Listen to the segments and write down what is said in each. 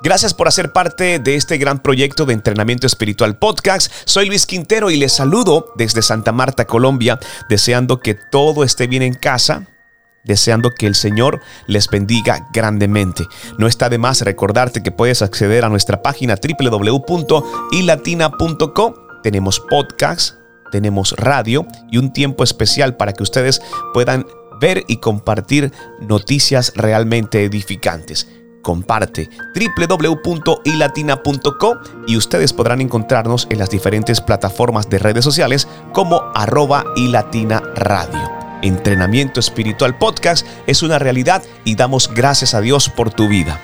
Gracias por hacer parte de este gran proyecto de entrenamiento espiritual podcast. Soy Luis Quintero y les saludo desde Santa Marta, Colombia, deseando que todo esté bien en casa, deseando que el Señor les bendiga grandemente. No está de más recordarte que puedes acceder a nuestra página www.ilatina.co. Tenemos podcast, tenemos radio y un tiempo especial para que ustedes puedan ver y compartir noticias realmente edificantes comparte www.ilatina.co y ustedes podrán encontrarnos en las diferentes plataformas de redes sociales como arroba ilatina radio. Entrenamiento Espiritual Podcast es una realidad y damos gracias a Dios por tu vida.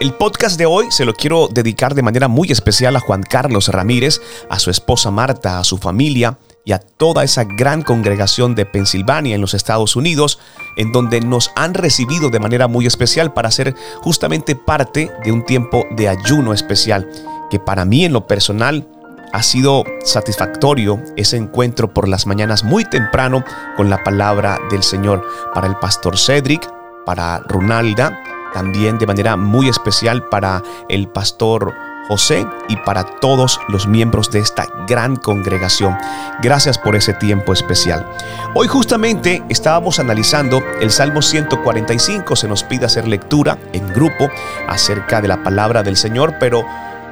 El podcast de hoy se lo quiero dedicar de manera muy especial a Juan Carlos Ramírez, a su esposa Marta, a su familia, y a toda esa gran congregación de Pensilvania en los Estados Unidos, en donde nos han recibido de manera muy especial para ser justamente parte de un tiempo de ayuno especial, que para mí en lo personal ha sido satisfactorio ese encuentro por las mañanas muy temprano con la palabra del Señor. Para el pastor Cedric, para Ronalda, también de manera muy especial para el pastor José y para todos los miembros de esta gran congregación. Gracias por ese tiempo especial. Hoy justamente estábamos analizando el Salmo 145, se nos pide hacer lectura en grupo acerca de la palabra del Señor, pero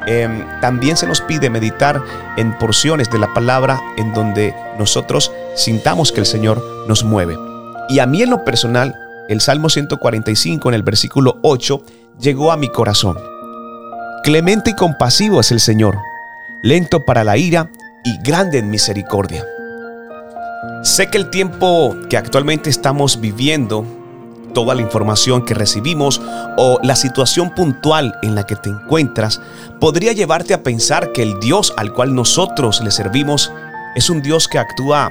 em, también se nos pide meditar en porciones de la palabra en donde nosotros sintamos que el Señor nos mueve. Y a mí en lo personal, el Salmo 145 en el versículo 8 llegó a mi corazón. Clemente y compasivo es el Señor, lento para la ira y grande en misericordia. Sé que el tiempo que actualmente estamos viviendo, toda la información que recibimos o la situación puntual en la que te encuentras podría llevarte a pensar que el Dios al cual nosotros le servimos es un Dios que actúa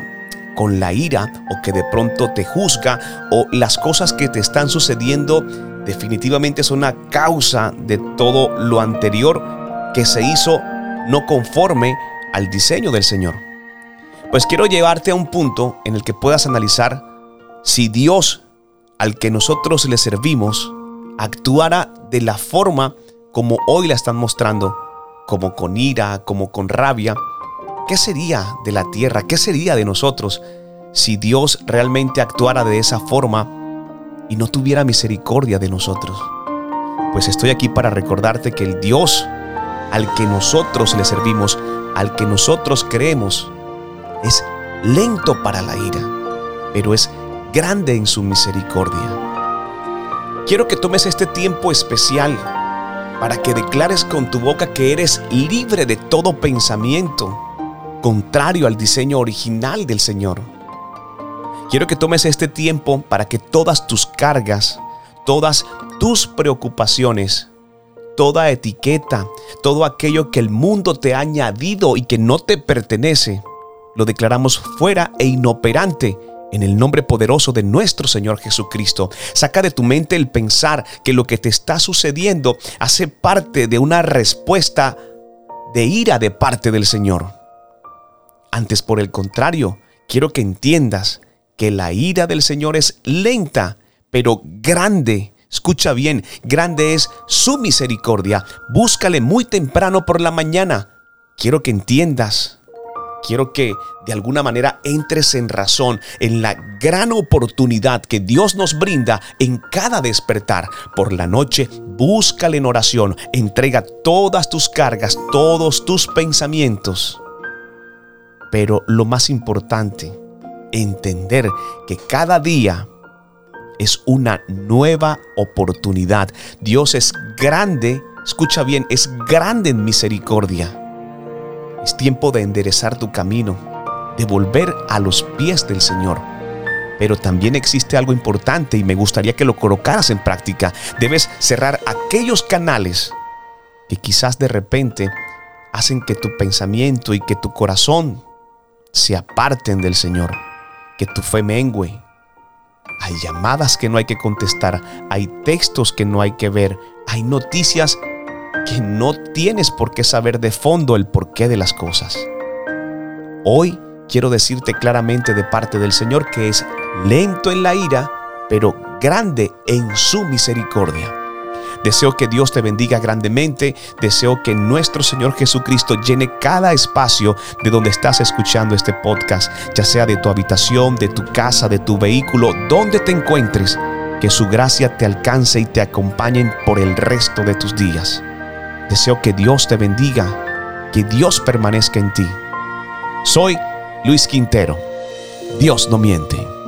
con la ira o que de pronto te juzga o las cosas que te están sucediendo definitivamente es una causa de todo lo anterior que se hizo no conforme al diseño del Señor. Pues quiero llevarte a un punto en el que puedas analizar si Dios al que nosotros le servimos actuara de la forma como hoy la están mostrando, como con ira, como con rabia, ¿qué sería de la tierra? ¿Qué sería de nosotros si Dios realmente actuara de esa forma y no tuviera misericordia de nosotros. Pues estoy aquí para recordarte que el Dios al que nosotros le servimos, al que nosotros creemos, es lento para la ira, pero es grande en su misericordia. Quiero que tomes este tiempo especial para que declares con tu boca que eres libre de todo pensamiento contrario al diseño original del Señor Quiero que tomes este tiempo para que todas tus cargas, todas tus preocupaciones, toda etiqueta, todo aquello que el mundo te ha añadido y que no te pertenece, lo declaramos fuera e inoperante en el nombre poderoso de nuestro Señor Jesucristo. Saca de tu mente el pensar que lo que te está sucediendo hace parte de una respuesta de ira de parte del Señor. Antes, por el contrario, quiero que entiendas que la ira del Señor es lenta, pero grande. Escucha bien, grande es su misericordia. Búscale muy temprano por la mañana. Quiero que entiendas. Quiero que de alguna manera entres en razón en la gran oportunidad que Dios nos brinda en cada despertar. Por la noche, búscale en oración. Entrega todas tus cargas, todos tus pensamientos. Pero lo más importante, entender que cada día es una nueva oportunidad. Dios es grande, escucha bien, es grande en misericordia. Es tiempo de enderezar tu camino, de volver a los pies del Señor. Pero también existe algo importante y me gustaría que lo colocaras en práctica. Debes cerrar aquellos canales que quizás de repente hacen que tu pensamiento y que tu corazón se aparten del Señor que tu fe mengue. Hay llamadas que no hay que contestar, hay textos que no hay que ver, hay noticias que no tienes por qué saber de fondo el porqué de las cosas. Hoy quiero decirte claramente de parte del Señor que es lento en la ira, pero grande en su misericordia. Deseo que Dios te bendiga grandemente. Deseo que nuestro Señor Jesucristo llene cada espacio de donde estás escuchando este podcast, ya sea de tu habitación, de tu casa, de tu vehículo, donde te encuentres. Que su gracia te alcance y te acompañen por el resto de tus días. Deseo que Dios te bendiga, que Dios permanezca en ti. Soy Luis Quintero. Dios no miente.